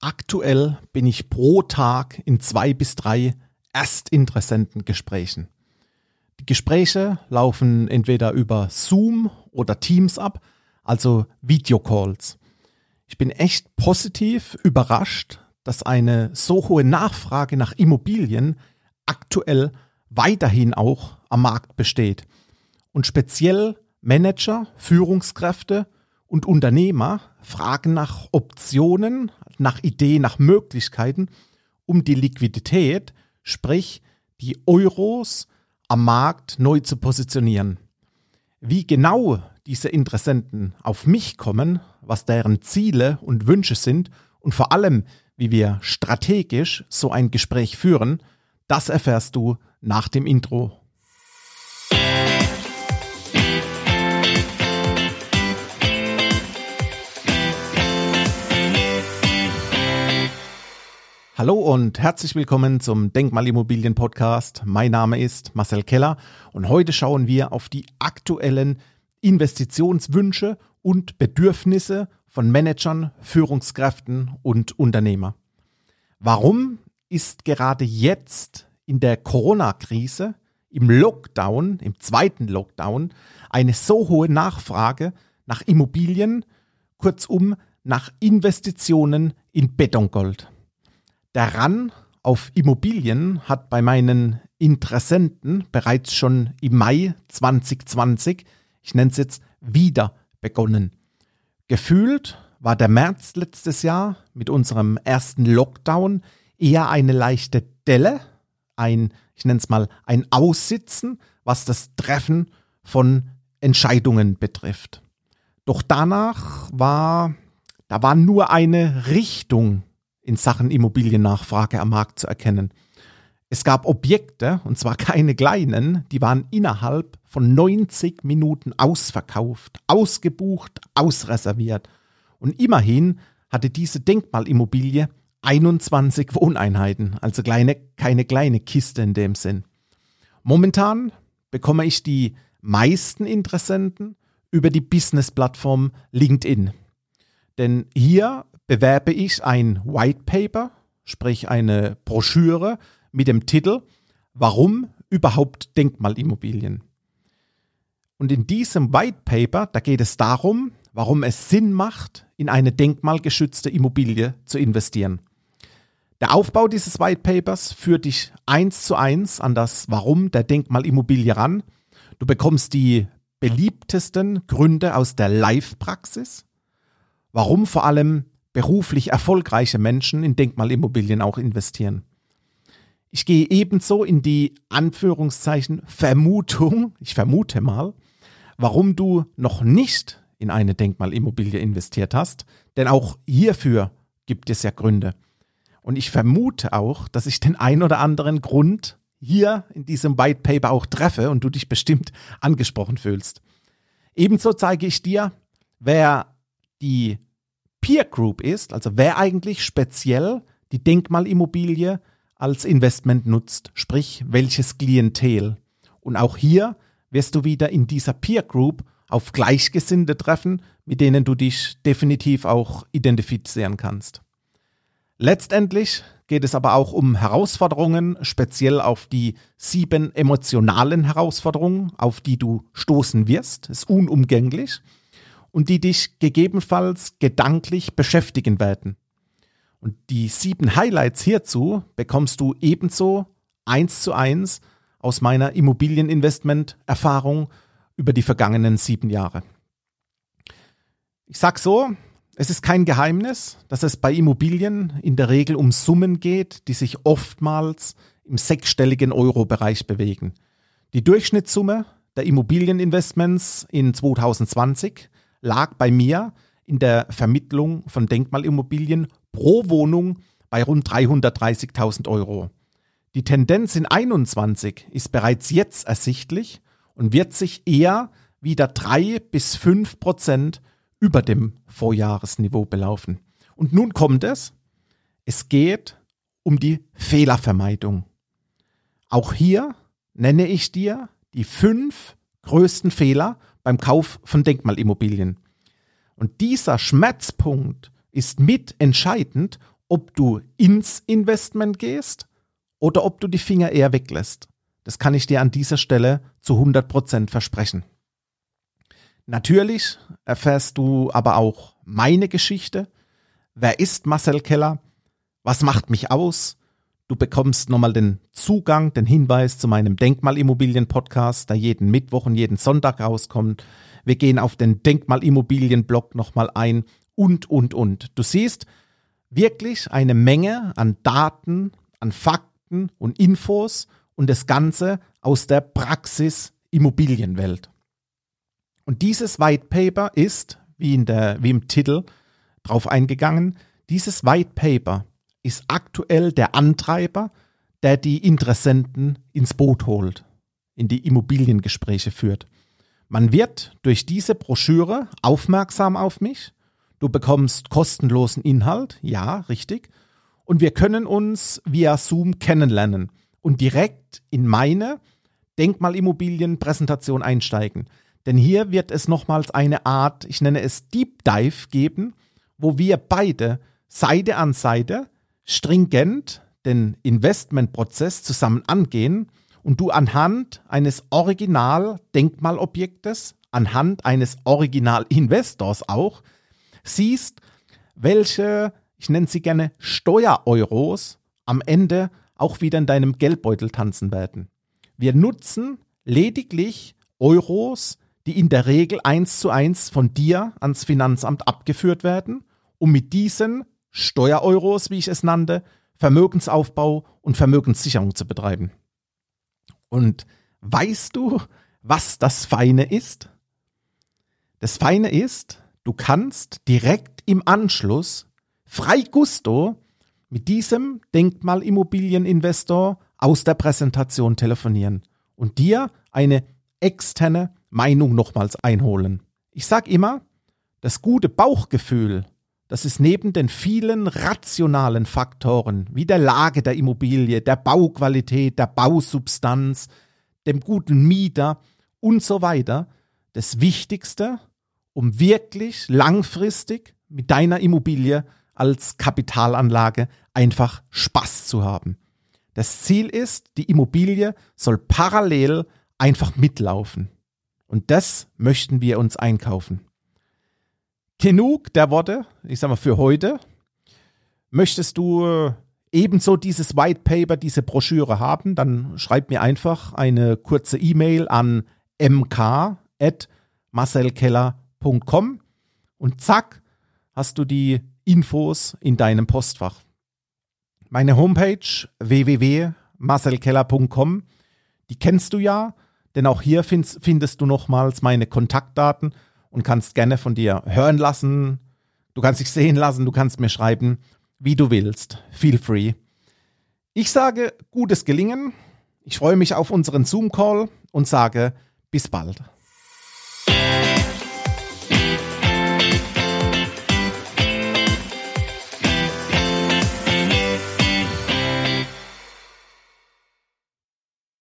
Aktuell bin ich pro Tag in zwei bis drei Erstinteressentengesprächen. Die Gespräche laufen entweder über Zoom oder Teams ab, also Videocalls. Ich bin echt positiv überrascht, dass eine so hohe Nachfrage nach Immobilien aktuell weiterhin auch am Markt besteht. Und speziell Manager, Führungskräfte und Unternehmer fragen nach Optionen, nach Ideen, nach Möglichkeiten, um die Liquidität, sprich die Euros am Markt neu zu positionieren. Wie genau diese Interessenten auf mich kommen, was deren Ziele und Wünsche sind und vor allem, wie wir strategisch so ein Gespräch führen, das erfährst du nach dem Intro. Hallo und herzlich willkommen zum Denkmalimmobilien Podcast. Mein Name ist Marcel Keller und heute schauen wir auf die aktuellen Investitionswünsche und Bedürfnisse von Managern, Führungskräften und Unternehmer. Warum ist gerade jetzt in der Corona-Krise, im Lockdown, im zweiten Lockdown, eine so hohe Nachfrage nach Immobilien, kurzum nach Investitionen in Betongold? Der Run auf Immobilien hat bei meinen Interessenten bereits schon im Mai 2020, ich nenne es jetzt, wieder begonnen. Gefühlt war der März letztes Jahr mit unserem ersten Lockdown eher eine leichte Delle, ein, ich nenne es mal, ein Aussitzen, was das Treffen von Entscheidungen betrifft. Doch danach war, da war nur eine Richtung in Sachen Immobiliennachfrage am Markt zu erkennen. Es gab Objekte, und zwar keine kleinen, die waren innerhalb von 90 Minuten ausverkauft, ausgebucht, ausreserviert. Und immerhin hatte diese Denkmalimmobilie 21 Wohneinheiten, also kleine, keine kleine Kiste in dem Sinn. Momentan bekomme ich die meisten Interessenten über die Business-Plattform LinkedIn. Denn hier bewerbe ich ein White Paper, sprich eine Broschüre mit dem Titel Warum überhaupt Denkmalimmobilien? Und in diesem White Paper, da geht es darum, warum es Sinn macht, in eine denkmalgeschützte Immobilie zu investieren. Der Aufbau dieses White Papers führt dich eins zu eins an das Warum der Denkmalimmobilie ran. Du bekommst die beliebtesten Gründe aus der Live-Praxis, warum vor allem beruflich erfolgreiche Menschen in Denkmalimmobilien auch investieren. Ich gehe ebenso in die Anführungszeichen Vermutung, ich vermute mal, warum du noch nicht in eine Denkmalimmobilie investiert hast, denn auch hierfür gibt es ja Gründe. Und ich vermute auch, dass ich den ein oder anderen Grund hier in diesem White Paper auch treffe und du dich bestimmt angesprochen fühlst. Ebenso zeige ich dir, wer die Peer Group ist, also wer eigentlich speziell die Denkmalimmobilie als Investment nutzt, sprich welches Klientel. Und auch hier wirst du wieder in dieser Peer Group auf Gleichgesinnte treffen, mit denen du dich definitiv auch identifizieren kannst. Letztendlich geht es aber auch um Herausforderungen, speziell auf die sieben emotionalen Herausforderungen, auf die du stoßen wirst. Ist unumgänglich und die dich gegebenenfalls gedanklich beschäftigen werden. Und die sieben Highlights hierzu bekommst du ebenso eins zu eins aus meiner Immobilieninvestment-Erfahrung über die vergangenen sieben Jahre. Ich sag so, es ist kein Geheimnis, dass es bei Immobilien in der Regel um Summen geht, die sich oftmals im sechsstelligen Euro-Bereich bewegen. Die Durchschnittssumme der Immobilieninvestments in 2020 lag bei mir in der Vermittlung von Denkmalimmobilien pro Wohnung bei rund 330.000 Euro. Die Tendenz in 21 ist bereits jetzt ersichtlich und wird sich eher wieder drei bis fünf Prozent über dem Vorjahresniveau belaufen. Und nun kommt es. Es geht um die Fehlervermeidung. Auch hier nenne ich dir die fünf größten Fehler beim Kauf von Denkmalimmobilien. Und dieser Schmerzpunkt ist mitentscheidend, ob du ins Investment gehst oder ob du die Finger eher weglässt. Das kann ich dir an dieser Stelle zu 100% versprechen. Natürlich erfährst du aber auch meine Geschichte. Wer ist Marcel Keller? Was macht mich aus? Du bekommst nochmal den Zugang, den Hinweis zu meinem Denkmalimmobilien-Podcast, der jeden Mittwoch und jeden Sonntag rauskommt. Wir gehen auf den Denkmalimmobilien-Blog nochmal ein und, und, und. Du siehst wirklich eine Menge an Daten, an Fakten und Infos und das Ganze aus der Praxis Immobilienwelt. Und dieses White Paper ist, wie, in der, wie im Titel drauf eingegangen, dieses White Paper ist aktuell der Antreiber, der die Interessenten ins Boot holt, in die Immobiliengespräche führt. Man wird durch diese Broschüre aufmerksam auf mich. Du bekommst kostenlosen Inhalt, ja, richtig. Und wir können uns via Zoom kennenlernen und direkt in meine Denkmalimmobilienpräsentation einsteigen. Denn hier wird es nochmals eine Art, ich nenne es Deep Dive geben, wo wir beide Seite an Seite stringent den Investmentprozess zusammen angehen und du anhand eines Original-Denkmalobjektes, anhand eines Original-Investors auch, siehst, welche, ich nenne sie gerne Steuereuros, am Ende auch wieder in deinem Geldbeutel tanzen werden. Wir nutzen lediglich Euros, die in der Regel eins zu eins von dir ans Finanzamt abgeführt werden, um mit diesen Steuereuros, wie ich es nannte, Vermögensaufbau und Vermögenssicherung zu betreiben. Und weißt du, was das Feine ist? Das Feine ist, du kannst direkt im Anschluss frei gusto mit diesem Denkmalimmobilieninvestor aus der Präsentation telefonieren und dir eine externe Meinung nochmals einholen. Ich sage immer, das gute Bauchgefühl, das ist neben den vielen rationalen Faktoren wie der Lage der Immobilie, der Bauqualität, der Bausubstanz, dem guten Mieter und so weiter das Wichtigste, um wirklich langfristig mit deiner Immobilie als Kapitalanlage einfach Spaß zu haben. Das Ziel ist, die Immobilie soll parallel einfach mitlaufen. Und das möchten wir uns einkaufen. Genug der Worte, ich sag mal für heute. Möchtest du äh, ebenso dieses White Paper, diese Broschüre haben, dann schreib mir einfach eine kurze E-Mail an mk.marcelkeller.com und zack, hast du die Infos in deinem Postfach. Meine Homepage www.marcelkeller.com, die kennst du ja. Denn auch hier findest, findest du nochmals meine Kontaktdaten und kannst gerne von dir hören lassen. Du kannst dich sehen lassen, du kannst mir schreiben, wie du willst. Feel free. Ich sage gutes Gelingen. Ich freue mich auf unseren Zoom-Call und sage bis bald.